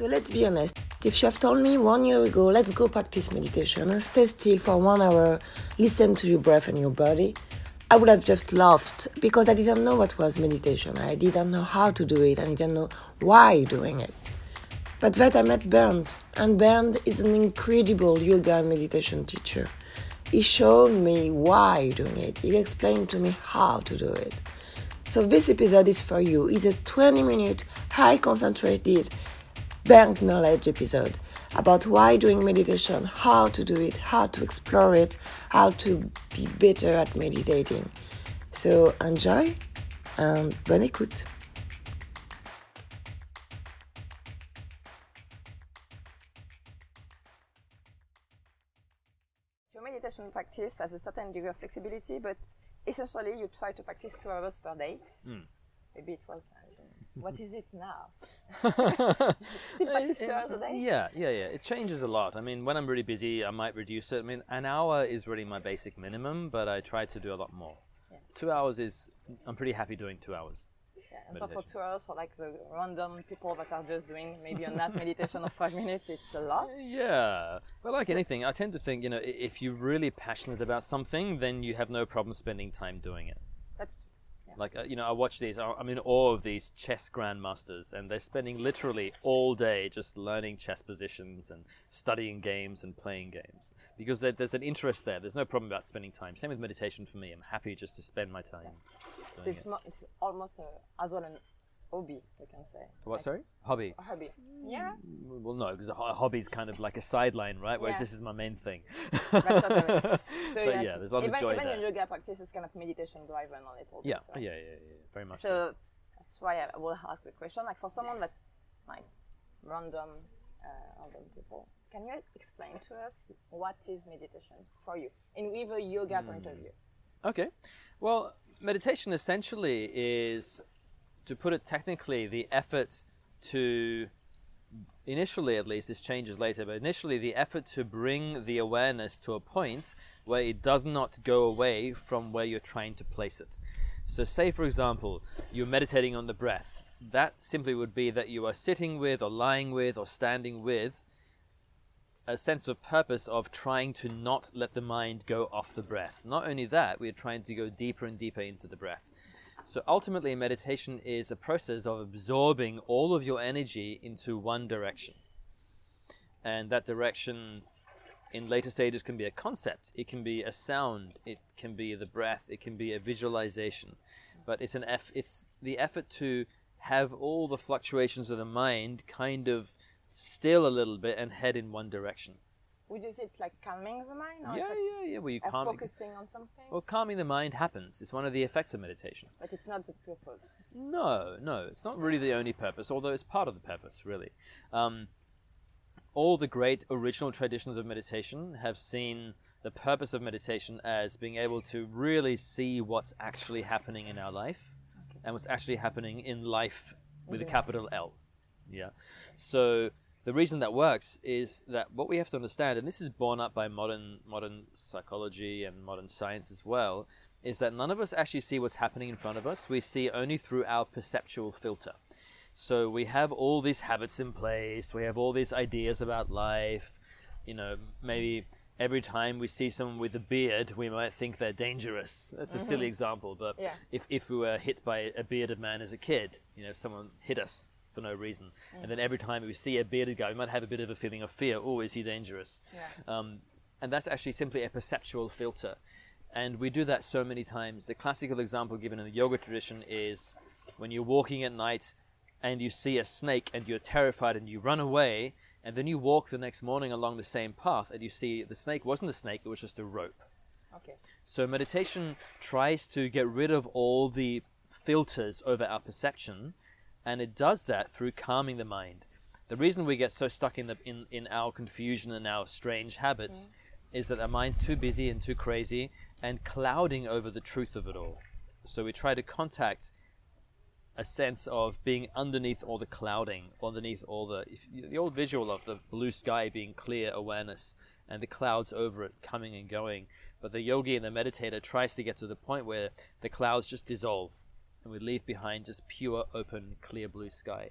So let's be honest. If you have told me one year ago, let's go practice meditation and stay still for one hour, listen to your breath and your body, I would have just laughed because I didn't know what was meditation. I didn't know how to do it and I didn't know why doing it. But then I met Bernd, and Bernd is an incredible yoga and meditation teacher. He showed me why doing it. He explained to me how to do it. So this episode is for you. It's a 20 minute, high concentrated Bernd knowledge episode about why doing meditation, how to do it, how to explore it, how to be better at meditating. So enjoy and bonne écoute. Your meditation practice has a certain degree of flexibility, but essentially you try to practice two hours per day. Hmm. Maybe it was. I don't know. What is it now? Still practice two hours a day. Yeah, yeah, yeah. It changes a lot. I mean, when I'm really busy, I might reduce it. I mean, an hour is really my basic minimum, but I try to do a lot more. Yeah. Two hours is, I'm pretty happy doing two hours. Yeah, and so for two hours, for like the random people that are just doing maybe a nap meditation of five minutes, it's a lot. Yeah, but like anything, I tend to think, you know, if you're really passionate about something, then you have no problem spending time doing it. Like, uh, you know, I watch these, I- I'm in awe of these chess grandmasters, and they're spending literally all day just learning chess positions and studying games and playing games. Because there's an interest there. There's no problem about spending time. Same with meditation for me. I'm happy just to spend my time so it's, it. mo- it's almost a, as well an hobby, we can say. What, Like sorry? Hobby. A hobby. Yeah. Well, no, because a ho- a hobby's kind of like a sideline, right? Whereas Yeah. this is my main thing. So but yeah, there's a lot even, of joy even there. your yoga practice is kind of meditation driven a little Yeah, bit. yeah, right? yeah, yeah, very much so. So that's why I will ask the question. Like for someone that, like, random, uh, random people, can you explain to us what is meditation for you, in with a yoga point Hmm. of view? Okay. Well, meditation essentially is, to put it technically, the effort to, initially at least, this changes later, but initially the effort to bring the awareness to a point where it does not go away from where you're trying to place it. So, say for example, you're meditating on the breath. That simply would be that you are sitting with, or lying with, or standing with a sense of purpose of trying to not let the mind go off the breath. Not only that, we're trying to go deeper and deeper into the breath. So ultimately, meditation is a process of absorbing all of your energy into one direction. And that direction in later stages can be a concept, it can be a sound, it can be the breath, it can be a visualization. But it's an eff- it's the effort to have all the fluctuations of the mind kind of still a little bit and head in one direction. Would you say it's like calming the mind, or yeah, it's yeah, yeah. Well, you calm. focusing on something? Well, calming the mind happens. It's one of the effects of meditation. but it's not the purpose. No, no, it's not really the only purpose, although it's part of the purpose, really. Um, all the great original traditions of meditation have seen the purpose of meditation as being able to really see what's actually happening in our life and what's actually happening in life with a capital L. Yeah. So the reason that works is that what we have to understand, and this is borne up by modern modern psychology and modern science as well, is that none of us actually see what's happening in front of us. We see only through our perceptual filter. So we have all these habits in place. We have all these ideas about life. You know, maybe every time we see someone with a beard, we might think they're dangerous. That's a mm-hmm. silly example, but Yeah. if, if we were hit by a bearded man as a kid, you know, someone hit us for no reason, and then every time we see a bearded guy, we might have a bit of a feeling of fear. Oh, is he dangerous? Yeah. Um, and that's actually simply a perceptual filter. And we do that so many times. The classical example given in the yoga tradition is when you're walking at night and you see a snake and you're terrified and you run away, and then you walk the next morning along the same path and you see the snake wasn't a snake, it was just a rope. Okay. So meditation tries to get rid of all the filters over our perception, and it does that through calming the mind. The reason we get so stuck in the in, in our confusion and our strange habits mm. is that our mind's too busy and too crazy and clouding over the truth of it all. So we try to contact a sense of being underneath all the clouding, underneath all the if, the old visual of the blue sky being clear awareness and the clouds over it coming and going. But the yogi and the meditator tries to get to the point where the clouds just dissolve and we leave behind just pure, open, clear blue sky.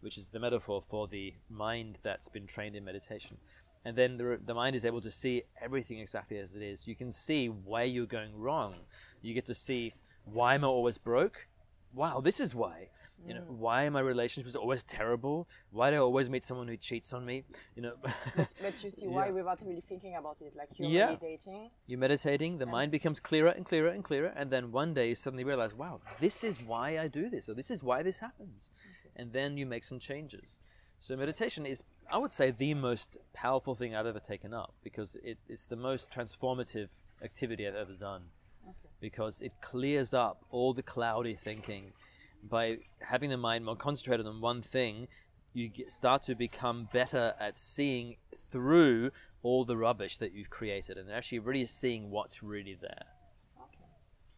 which is the metaphor for the mind that's been trained in meditation. And then the, the mind is able to see everything exactly as it is. You can see where you're going wrong. You get to see why am I always broke? Wow, this is why. You know, mm. why are my relationships always terrible? Why do I always meet someone who cheats on me? You know, But you see why without really thinking about it. Like you're Yeah. meditating. you're meditating, the mind becomes clearer and clearer and clearer, and then one day you suddenly realize, wow, this is why I do this, or this is why this happens. And then you make some changes. So meditation is, I would say, the most powerful thing I've ever taken up because it, it's the most transformative activity I've ever done. Because it clears up all the cloudy thinking. By having the mind more concentrated on one thing, you get, start to become better at seeing through all the rubbish that you've created and actually really seeing what's really there. Okay.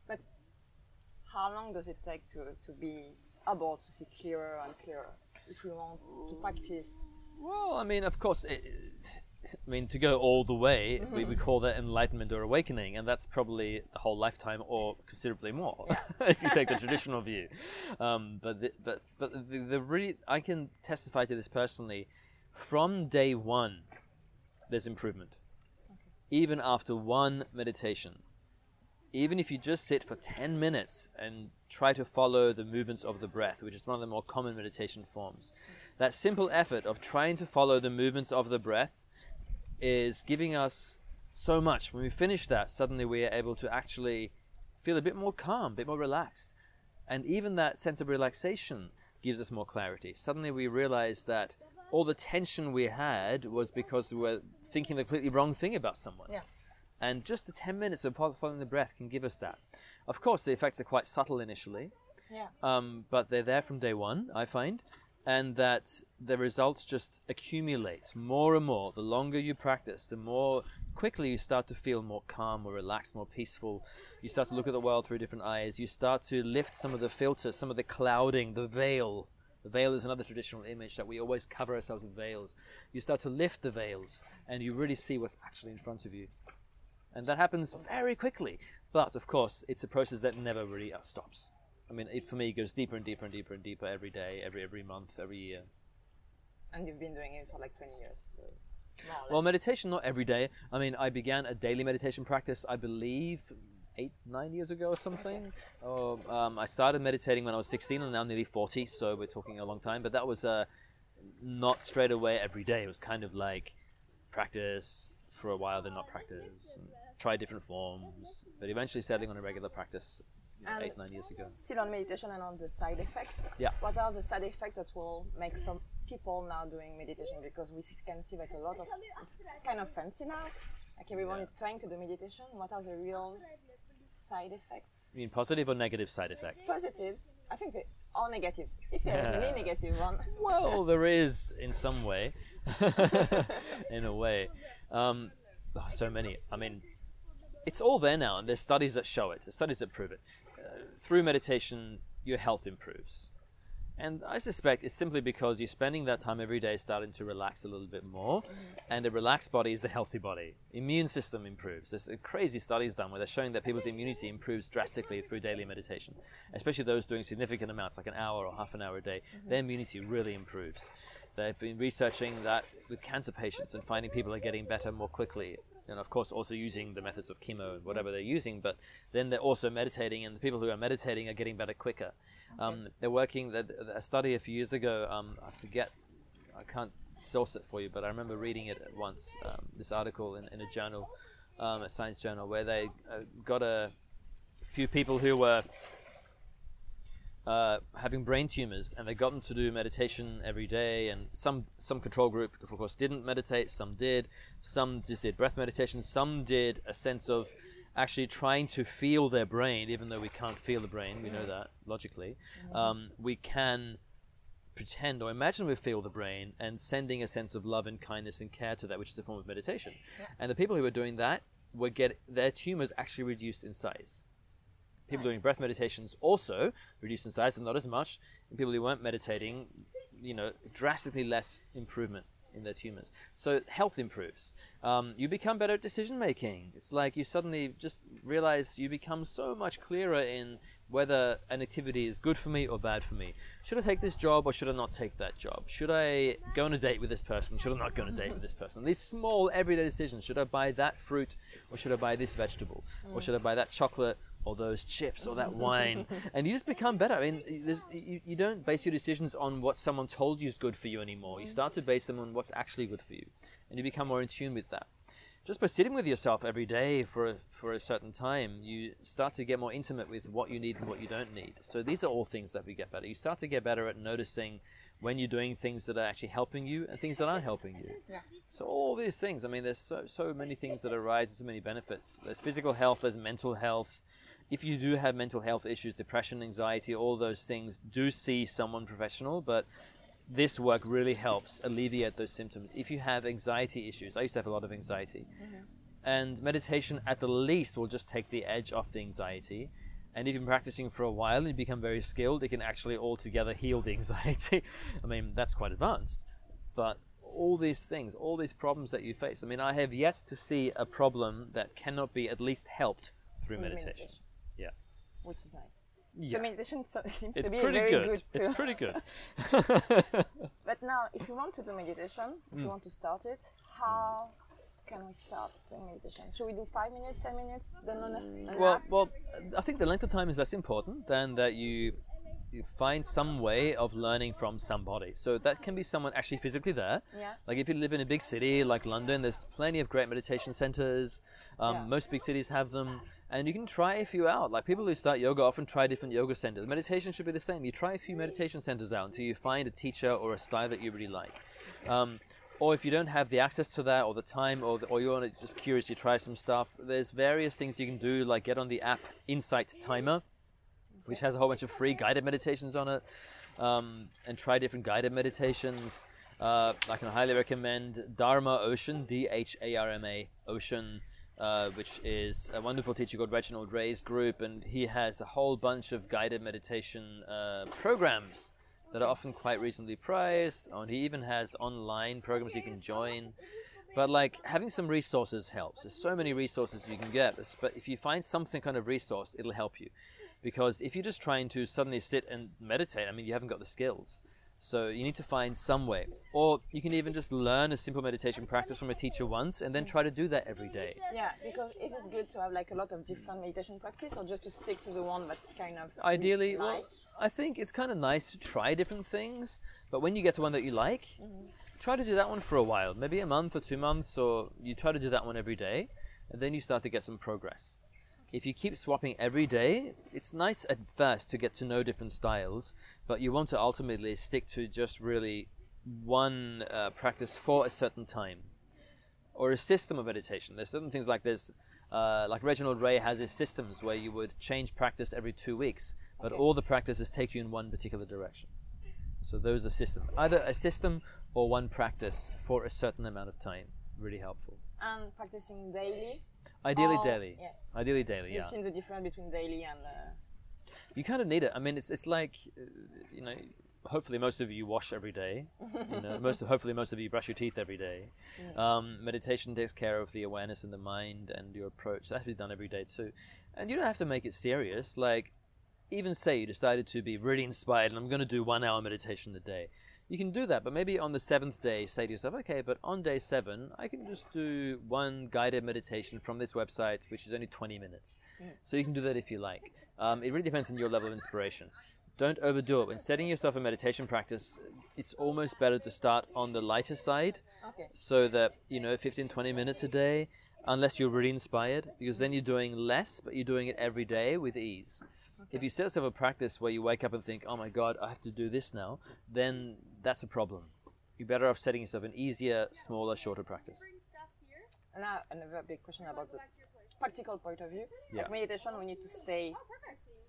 But how long does it take to, to be able to see clearer and clearer if we want to practice? Well, I mean, of course, it, I mean, to go all the way, we would call that enlightenment or awakening, and that's probably a whole lifetime or considerably more, if you take the traditional view. Um, but the, but but the, the really, I can testify to this personally. From day one, there's improvement, even after one meditation. Even if you just sit for 10 minutes and try to follow the movements of the breath, which is one of the more common meditation forms, that simple effort of trying to follow the movements of the breath is giving us so much. When we finish that, suddenly we are able to actually feel a bit more calm, a bit more relaxed. And even that sense of relaxation gives us more clarity. Suddenly we realize that all the tension we had was because we were thinking the completely wrong thing about someone. Yeah. And just the 10 minutes of following the breath can give us that. Of course, the effects are quite subtle initially, Yeah. um, but they're there from day one, I find, and that the results just accumulate more and more. The longer you practice, the more quickly you start to feel more calm, more relaxed, more peaceful. You start to look at the world through different eyes. You start to lift some of the filters, some of the clouding, the veil. The veil is another traditional image that we always cover ourselves with veils. You start to lift the veils, and you really see what's actually in front of you. And that happens very quickly. But of course, it's a process that never really uh, stops. I mean, it for me goes deeper and deeper and deeper and deeper every day, every every month, every year. And you've been doing it for like 20 years. So Well, meditation not every day. I mean, I began a daily meditation practice, I believe, eight nine years ago or something. Oh, um, I started meditating when I was 16, and now nearly 40, so we're talking a long time. But that was uh, not straight away every day. It was kind of like practice for a while, then not practice, and try different forms. But eventually settling on a regular practice you know, eight nine years ago. Still on meditation and on the side effects. Yeah. What are the side effects that will make some people now doing meditation? Because we can see that a lot of it's kind of fancy now. Like everyone Yeah. is trying to do meditation. What are the real side effects? You mean positive or negative side effects? Positives, I think, they, or negatives. If there is Yeah. any negative one, Well, there is in some way, in a way. Um, oh, so many. I mean, it's all there now, and there's studies that show it. There's studies that prove it. Through meditation, your health improves, and I suspect it's simply because you're spending that time every day starting to relax a little bit more, mm-hmm. and a relaxed body is a healthy body. Immune system improves. There's crazy studies done where they're showing that people's immunity improves drastically through daily meditation, especially those doing significant amounts, like an hour or half an hour a day. Mm-hmm. Their immunity really improves. They've been researching that with cancer patients and finding people are getting better more quickly. And of course, also using the methods of chemo and whatever they're using, but then they're also meditating, and the people who are meditating are getting better quicker. Um, they're working, that a study a few years ago, um, I forget, I can't source it for you, but I remember reading it once, um, this article in, in a journal, um, a science journal, where they uh, got a few people who were uh, having brain tumors, and they got them to do meditation every day. And some some control group, of course, didn't meditate. Some did. Some just did breath meditation. Some did a sense of actually trying to feel their brain, even though we can't feel the brain. We know that logically. Um, we can pretend or imagine we feel the brain and sending a sense of love and kindness and care to that, which is a form of meditation. And the people who were doing that were get their tumors actually reduced in size. People doing breath meditations also reduced in size, and not as much. And people who weren't meditating, you know, drastically less improvement in their tumors. So health improves. Um, you become better at decision making. It's like you suddenly just realize you become so much clearer in whether an activity is good for me or bad for me. Should I take this job or should I not take that job? Should I go on a date with this person? Should I not go on a date with this person? These small everyday decisions. Should I buy that fruit or should I buy this vegetable? Or should I buy that chocolate or those chips or that wine? and you just become better. I mean, you, you don't base your decisions on what someone told you is good for you anymore. You start to base them on what's actually good for you. And you become more in tune with that just by sitting with yourself every day for a, for a certain time, you start to get more intimate with what you need and what you don't need. So these are all things that we get better. You start to get better at noticing when you're doing things that are actually helping you and things that aren't helping you. Yeah. So all these things. I mean, there's so so many things that arise, so many benefits. There's physical health. There's mental health. If you do have mental health issues, depression, anxiety, all those things, do see someone professional. But this work really helps alleviate those symptoms. If you have anxiety issues, I used to have a lot of anxiety, mm-hmm. and meditation at the least will just take the edge off the anxiety. And if you're practicing for a while and you become very skilled, it can actually altogether heal the anxiety. I mean, that's quite advanced. But all these things, all these problems that you face, I mean, I have yet to see a problem that cannot be at least helped through meditation. meditation. Which is nice. Yeah. So meditation seems it's to be pretty very good. good it's pretty good. but now, if you want to do meditation, if mm. you want to start it, how can we start doing meditation? Should we do five minutes, ten minutes, then on a, well, well, I think the length of time is less important than that you find some way of learning from somebody. So that can be someone actually physically there. Yeah. Like if you live in a big city like London, there's plenty of great meditation centers. Um, yeah. Most big cities have them and you can try a few out. Like people who start yoga often try different yoga centers. Meditation should be the same. You try a few meditation centers out until you find a teacher or a style that you really like. Um, or if you don't have the access to that or the time or, the, or you're just curious, you try some stuff. There's various things you can do, like get on the app Insight Timer, which has a whole bunch of free guided meditations on it, um, and try different guided meditations. Uh, I can highly recommend Dharma Ocean, D H A R M A Ocean uh, which is a wonderful teacher called Reginald Ray's group, and he has a whole bunch of guided meditation uh, programs that are often quite reasonably priced. And he even has online programs you can join. But like having some resources helps. There's so many resources you can get, but if you find something kind of resource, it'll help you. Because if you're just trying to suddenly sit and meditate, I mean, you haven't got the skills. So you need to find some way. Or you can even just learn a simple meditation practice from a teacher once and then try to do that every day. Yeah, because is it good to have like a lot of different meditation practice or just to stick to the one that kind of Ideally, well, I think it's kind of nice to try different things, but when you get to one that you like, mm-hmm. try to do that one for a while, maybe a month or 2 months or you try to do that one every day and then you start to get some progress if you keep swapping every day, it's nice at first to get to know different styles, but you want to ultimately stick to just really one uh, practice for a certain time or a system of meditation. There's certain things like this, uh, like Reginald Ray has his systems where you would change practice every two weeks, but all the practices take you in one particular direction. So those are systems, either a system or one practice for a certain amount of time. Really helpful. And practicing daily Ideally oh, daily. Yeah. Ideally daily. You've yeah. seen the difference between daily and. Uh... You kind of need it. I mean, it's it's like, uh, you know, hopefully most of you wash every day. you know, most hopefully most of you brush your teeth every day. Um, meditation takes care of the awareness in the mind and your approach. That has to be done every day too, and you don't have to make it serious. Like, even say you decided to be really inspired and I'm going to do one hour meditation a day you can do that, but maybe on the seventh day, say to yourself, okay, but on day seven, I can just do one guided meditation from this website, which is only 20 minutes. Mm. So you can do that if you like. Um, it really depends on your level of inspiration. Don't overdo it. When setting yourself a meditation practice, it's almost better to start on the lighter side okay. so that, you know, 15, 20 minutes a day, unless you're really inspired, because then you're doing less, but you're doing it every day with ease. Okay. If you set yourself a practice where you wake up and think, oh my God, I have to do this now, then that's a problem. You're better off setting yourself an easier, smaller, shorter practice. And now another big question about the practical point of view. Yeah. Like meditation, we need to stay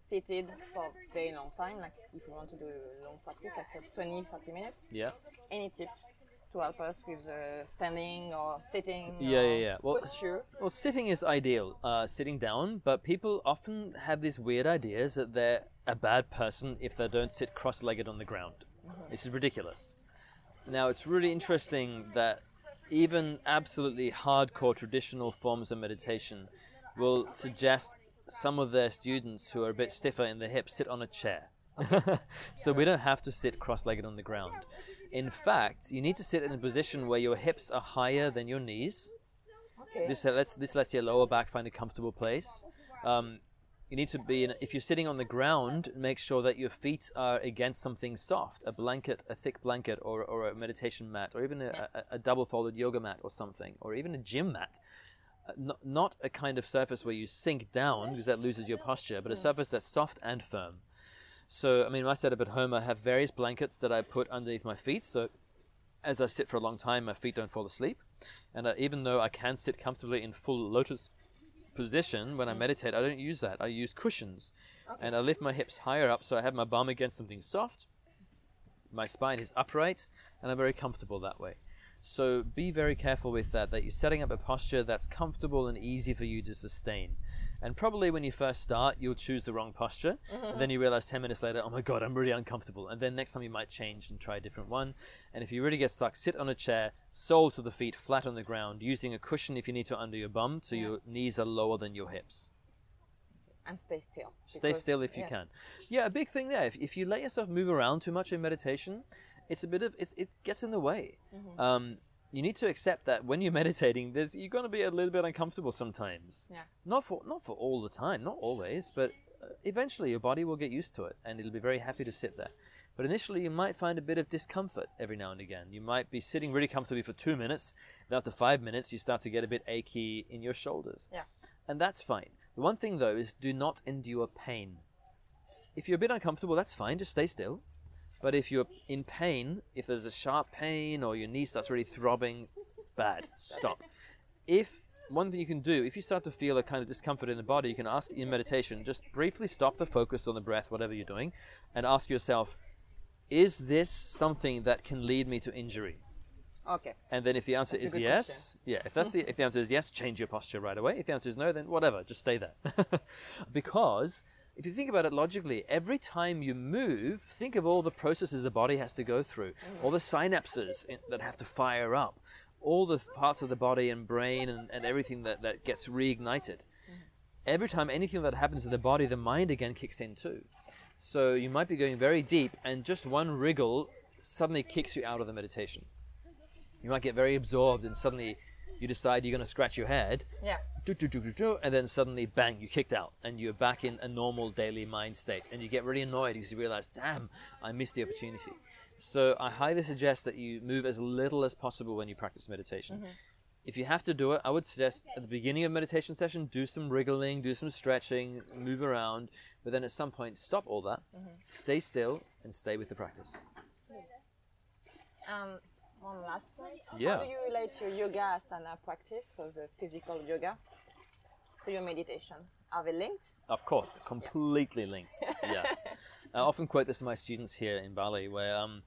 seated for a very long time. Like if we want to do a long practice, like for 20, 30 minutes. Yeah. Any tips to help us with the standing or sitting? Yeah, or yeah, yeah. Well, posture? well, sitting is ideal, uh, sitting down. But people often have these weird ideas that they're a bad person if they don't sit cross-legged on the ground. Mm-hmm. This is ridiculous. Now, it's really interesting that even absolutely hardcore traditional forms of meditation will suggest some of their students who are a bit stiffer in the hips sit on a chair. so we don't have to sit cross legged on the ground. In fact, you need to sit in a position where your hips are higher than your knees. Okay. This lets, this lets your lower back find a comfortable place. Um, you need to be in, if you're sitting on the ground, make sure that your feet are against something soft, a blanket, a thick blanket, or, or a meditation mat, or even a, a, a double folded yoga mat or something, or even a gym mat. Uh, not, not a kind of surface where you sink down because that loses your posture, but a surface that's soft and firm. So, I mean, my setup at home, I have various blankets that I put underneath my feet. So, as I sit for a long time, my feet don't fall asleep. And uh, even though I can sit comfortably in full lotus position when I meditate, I don't use that. I use cushions. And I lift my hips higher up so I have my bum against something soft. My spine is upright, and I'm very comfortable that way. So be very careful with that, that you're setting up a posture that's comfortable and easy for you to sustain. And probably when you first start, you'll choose the wrong posture. And then you realize 10 minutes later, oh my God, I'm really uncomfortable. And then next time you might change and try a different one. And if you really get stuck, sit on a chair, soles of the feet flat on the ground, using a cushion if you need to under your bum so your knees are lower than your hips. and stay still. Stay still if you yeah. can. Yeah, a big thing there. If, if you let yourself move around too much in meditation, it's a bit of it's, it gets in the way. Mm-hmm. Um, you need to accept that when you're meditating, there's you're going to be a little bit uncomfortable sometimes. Yeah. Not for not for all the time, not always, but uh, eventually your body will get used to it, and it'll be very happy to sit there. But initially, you might find a bit of discomfort every now and again. You might be sitting really comfortably for two minutes, and after five minutes, you start to get a bit achy in your shoulders. Yeah. And that's fine. The one thing though is do not endure pain. If you're a bit uncomfortable, that's fine, just stay still. But if you're in pain, if there's a sharp pain or your knee starts really throbbing, bad, stop. If one thing you can do, if you start to feel a kind of discomfort in the body, you can ask in meditation, just briefly stop the focus on the breath, whatever you're doing, and ask yourself, is this something that can lead me to injury? Okay. And then if the answer That's is yes, yeah, if that's the if the answer is yes, change your posture right away. If the answer is no, then whatever, just stay there. because if you think about it logically, every time you move, think of all the processes the body has to go through, all the synapses in, that have to fire up, all the parts of the body and brain and, and everything that, that gets reignited. Every time anything that happens to the body, the mind again kicks in too. So you might be going very deep, and just one wriggle suddenly kicks you out of the meditation. You might get very absorbed, and suddenly you decide you're going to scratch your head, Yeah. do, do, do, do, do, and then suddenly, bang, you kicked out, and you're back in a normal daily mind state, and you get really annoyed because you realize, damn, I missed the opportunity. So I highly suggest that you move as little as possible when you practice meditation. If you have to do it, I would suggest at the beginning of meditation session, do some wriggling, do some stretching, move around, but then at some point, stop all that, stay still, and stay with the practice. Um, one last point. Yeah. How do you relate your yoga asana practice, so the physical yoga, to your meditation? Are they linked? Of course, completely linked. Yeah. I often quote this to my students here in Bali, where um,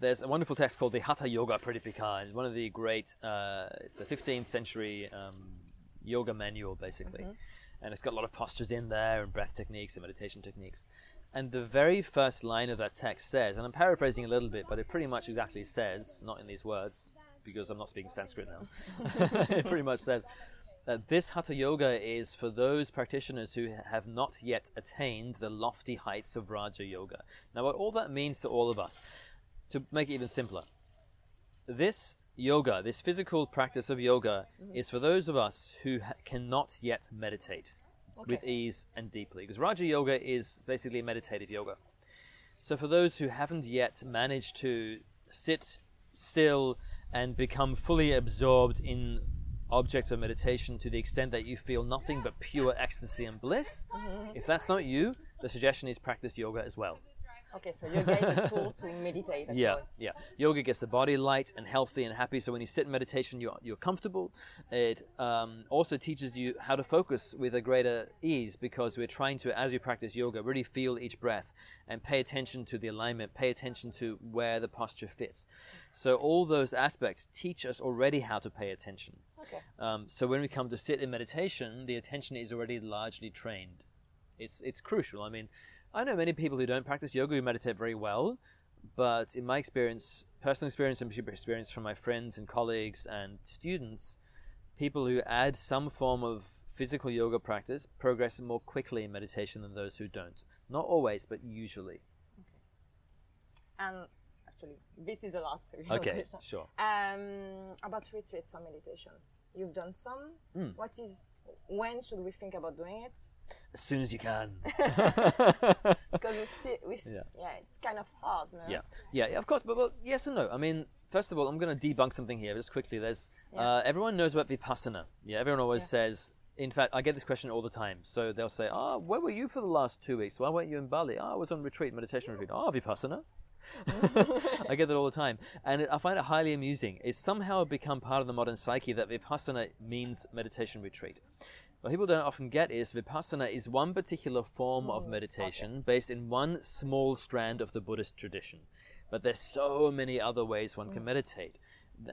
there's a wonderful text called the Hatha Yoga Pradipika. It's one of the great, uh, it's a 15th century um, yoga manual, basically. And it's got a lot of postures in there and breath techniques and meditation techniques. And the very first line of that text says, and I'm paraphrasing a little bit, but it pretty much exactly says, not in these words, because I'm not speaking Sanskrit now, it pretty much says, that this hatha yoga is for those practitioners who have not yet attained the lofty heights of raja yoga. Now, what all that means to all of us, to make it even simpler, this yoga, this physical practice of yoga, mm-hmm. is for those of us who ha- cannot yet meditate with ease and deeply. Because raja yoga is basically meditative yoga. So, for those who haven't yet managed to sit still and become fully absorbed in objects of meditation to the extent that you feel nothing but pure ecstasy and bliss, mm-hmm. if that's not you, the suggestion is practice yoga as well. Okay, so yoga is a tool to meditate. as Yeah, yeah. Yoga gets the body light and healthy and happy. So when you sit in meditation, you're, you're comfortable. It um, also teaches you how to focus with a greater ease because we're trying to, as you practice yoga, really feel each breath and pay attention to the alignment, pay attention to where the posture fits. So all those aspects teach us already how to pay attention. Okay. Um, so when we come to sit in meditation, the attention is already largely trained. It's it's crucial. I mean, I know many people who don't practice yoga who meditate very well, but in my experience, personal experience and experience from my friends and colleagues and students, people who add some form of physical yoga practice progress more quickly in meditation than those who don't. Not always, but usually. Okay. And actually, this is the last Okay, question. sure. Um, about retreats and meditation. You've done some. Hmm. What is? When should we think about doing it? As soon as you can. Because we still, we, s- Yeah. yeah. it's kind of hard, no? Yeah, yeah, yeah, of course. But well, yes and no. I mean, first of all, I'm going to debunk something here just quickly. There's uh, everyone knows about vipassana. Yeah, everyone always says. In fact, I get this question all the time. So they'll say, "Oh, where were you for the last two weeks? Why weren't you in Bali? Oh, I was on retreat, meditation retreat. Oh, vipassana." I get that all the time, and it, I find it highly amusing. It's somehow become part of the modern psyche that vipassana means meditation retreat. What people don't often get is vipassana is one particular form of meditation based in one small strand of the Buddhist tradition. But there's so many other ways one can meditate.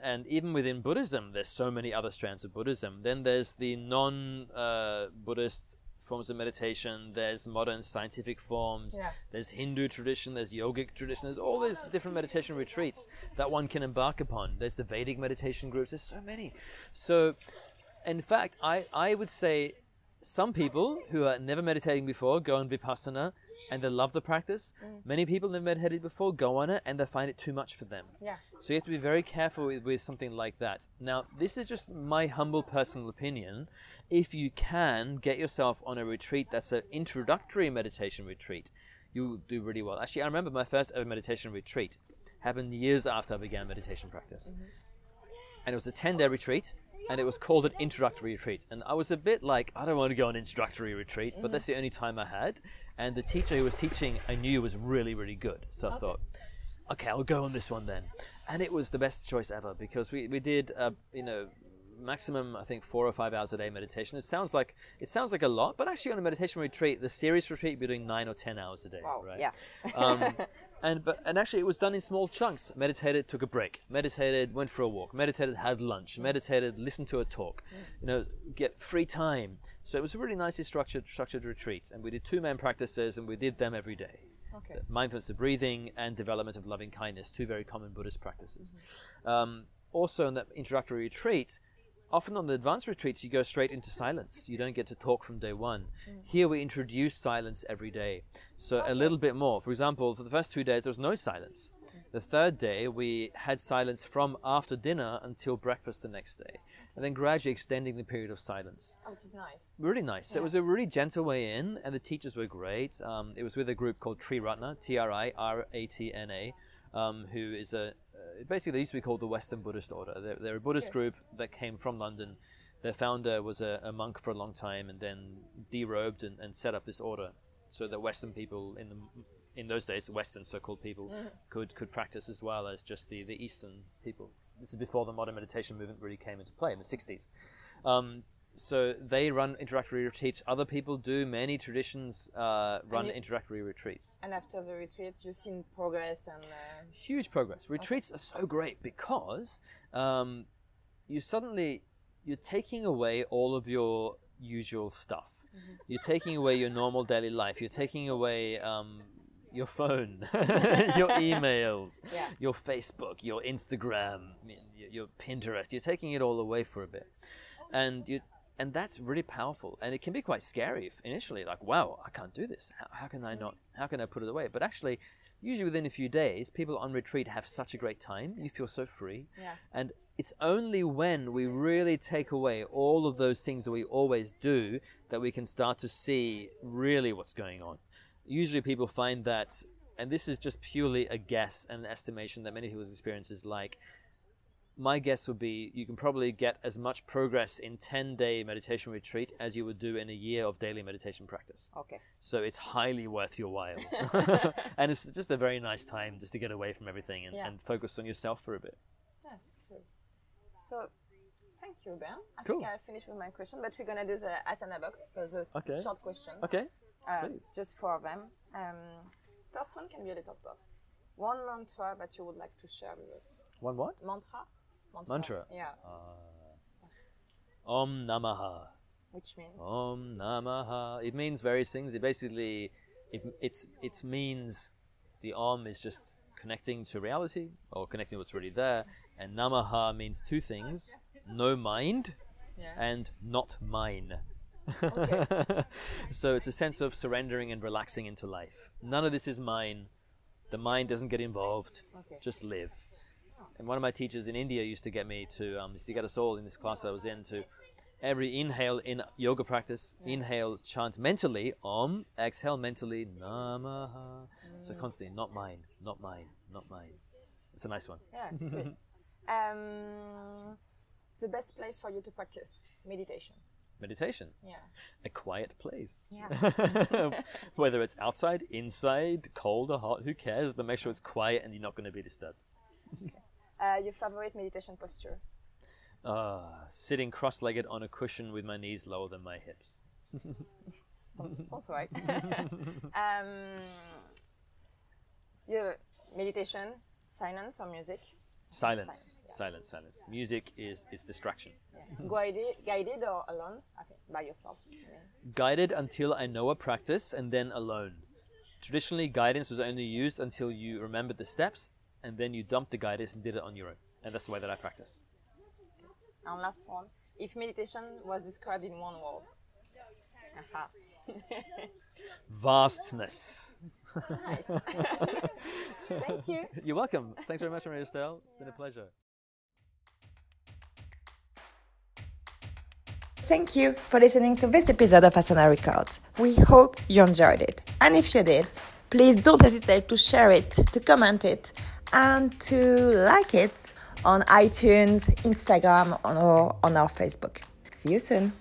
And even within Buddhism, there's so many other strands of Buddhism. Then there's the non uh, Buddhist forms of meditation, there's modern scientific forms, Yeah. there's Hindu tradition, there's yogic tradition, there's all these different meditation retreats that one can embark upon. There's the Vedic meditation groups, there's so many. So, in fact, I, I would say some people who are never meditating before go on Vipassana and they love the practice. Mm. Many people never meditated before go on it and they find it too much for them. Yeah. So you have to be very careful with, with something like that. Now, this is just my humble personal opinion. If you can get yourself on a retreat that's an introductory meditation retreat, you'll do really well. Actually, I remember my first ever meditation retreat happened years after I began meditation practice. Mm-hmm. And it was a 10 day retreat, and it was called an introductory retreat. And I was a bit like, I don't want to go on an introductory retreat, but that's the only time I had. And the teacher who was teaching, I knew was really, really good. So I thought, okay, I'll go on this one then. And it was the best choice ever because we, we did, uh, you know, maximum I think four or five hours a day meditation. It sounds like it sounds like a lot, but actually on a meditation retreat, the serious retreat, you're doing nine or ten hours a day. Wow. Right? Yeah. um, and but and actually it was done in small chunks. Meditated, took a break. Meditated, went for a walk. Meditated, had lunch. Meditated, listened to a talk. You know, get free time. So it was a really nicely structured structured retreat. And we did two main practices, and we did them every day. Okay. Mindfulness of breathing and development of loving kindness, two very common Buddhist practices. Um, also, in that introductory retreat, often on the advanced retreats, you go straight into silence. You don't get to talk from day one. Here, we introduce silence every day. So, a little bit more. For example, for the first two days, there was no silence. The third day, we had silence from after dinner until breakfast the next day, and then gradually extending the period of silence Oh, which is nice. really nice. So it was a really gentle way in, and the teachers were great. Um, it was with a group called Triratna, T R I R A T N A, um, who is a uh, basically they used to be called the Western Buddhist Order. They're, they're a Buddhist group that came from London. Their founder was a, a monk for a long time, and then derobed and, and set up this order so that Western people in the in those days, Western so-called people, could could practice as well as just the the Eastern people. This is before the modern meditation movement really came into play in the 60s. Um, so they run introductory retreats. Other people do. Many traditions uh, run you- introductory retreats. And after the retreats, you've seen progress and. Uh, Huge progress. Retreats are so great because um, you suddenly you're taking away all of your usual stuff. You're taking away your normal daily life. You're taking away um, your phone, your emails, Yeah. your Facebook, your Instagram, your Pinterest. You're taking it all away for a bit, and you and that's really powerful. And it can be quite scary if- initially, like, wow, I can't do this. How, how can I mm. not? How can I put it away? But actually, usually within a few days, people on retreat have such a great time. You feel so free. Yeah. And it's only when we really take away all of those things that we always do that we can start to see really what's going on. Usually people find that, and this is just purely a guess and an estimation that many people's experience is like, my guess would be you can probably get as much progress in 10 day meditation retreat as you would do in a year of daily meditation practice. okay. So it's highly worth your while. and it's just a very nice time just to get away from everything and, Yeah. and focus on yourself for a bit. Yeah, true. So, thank you, Ben. I Cool. think I finished with my question, but we're gonna do the Asana box, so those Okay. short questions. Okay. Uh, please. just four of them. Um, first one can be a little tough. One mantra that you would like to share with us. One what? Mantra. Mantra. Yeah. Ah. Om Namaha. Which means. Om Namaha. It means various things. It basically, it it's it means the Om is just connecting to reality or connecting what's really there, and Namaha means two things: no mind Yeah. and not mine. Okay. so it's a sense of surrendering and relaxing into life. None of this is mine. The mind doesn't get involved. Okay. Just live. And one of my teachers in India used to get me to, um, used to get us all in this class that I was in to every inhale in yoga practice, yeah. inhale, chant mentally Om, exhale mentally Namaha. Mm. So constantly, not mine, not mine, not mine. It's a nice one. Yeah, sweet. um, the best place for you to practice meditation? Meditation. Yeah. A quiet place. Yeah. Whether it's outside, inside, cold or hot, who cares? But make sure it's quiet and you're not going to be disturbed. Uh, your favorite meditation posture? Uh, sitting cross legged on a cushion with my knees lower than my hips. sounds, sounds right. um, your meditation, silence or music? Silence, silence, yeah. silence, silence. Music is, is distraction. Yeah. Guided, guided or alone? Okay, by yourself. Guided until I know a practice and then alone. Traditionally, guidance was only used until you remembered the steps and then you dumped the guidance and did it on your own. And that's the way that I practice. And last one. If meditation was described in one word. Aha. Vastness. Nice. Thank you. You're welcome. Thanks very much, Maria Estelle. It's been a pleasure. Thank you for listening to this episode of Asana Records. We hope you enjoyed it. And if you did, please don't hesitate to share it, to comment it, and to like it on iTunes, Instagram, or on our Facebook. See you soon.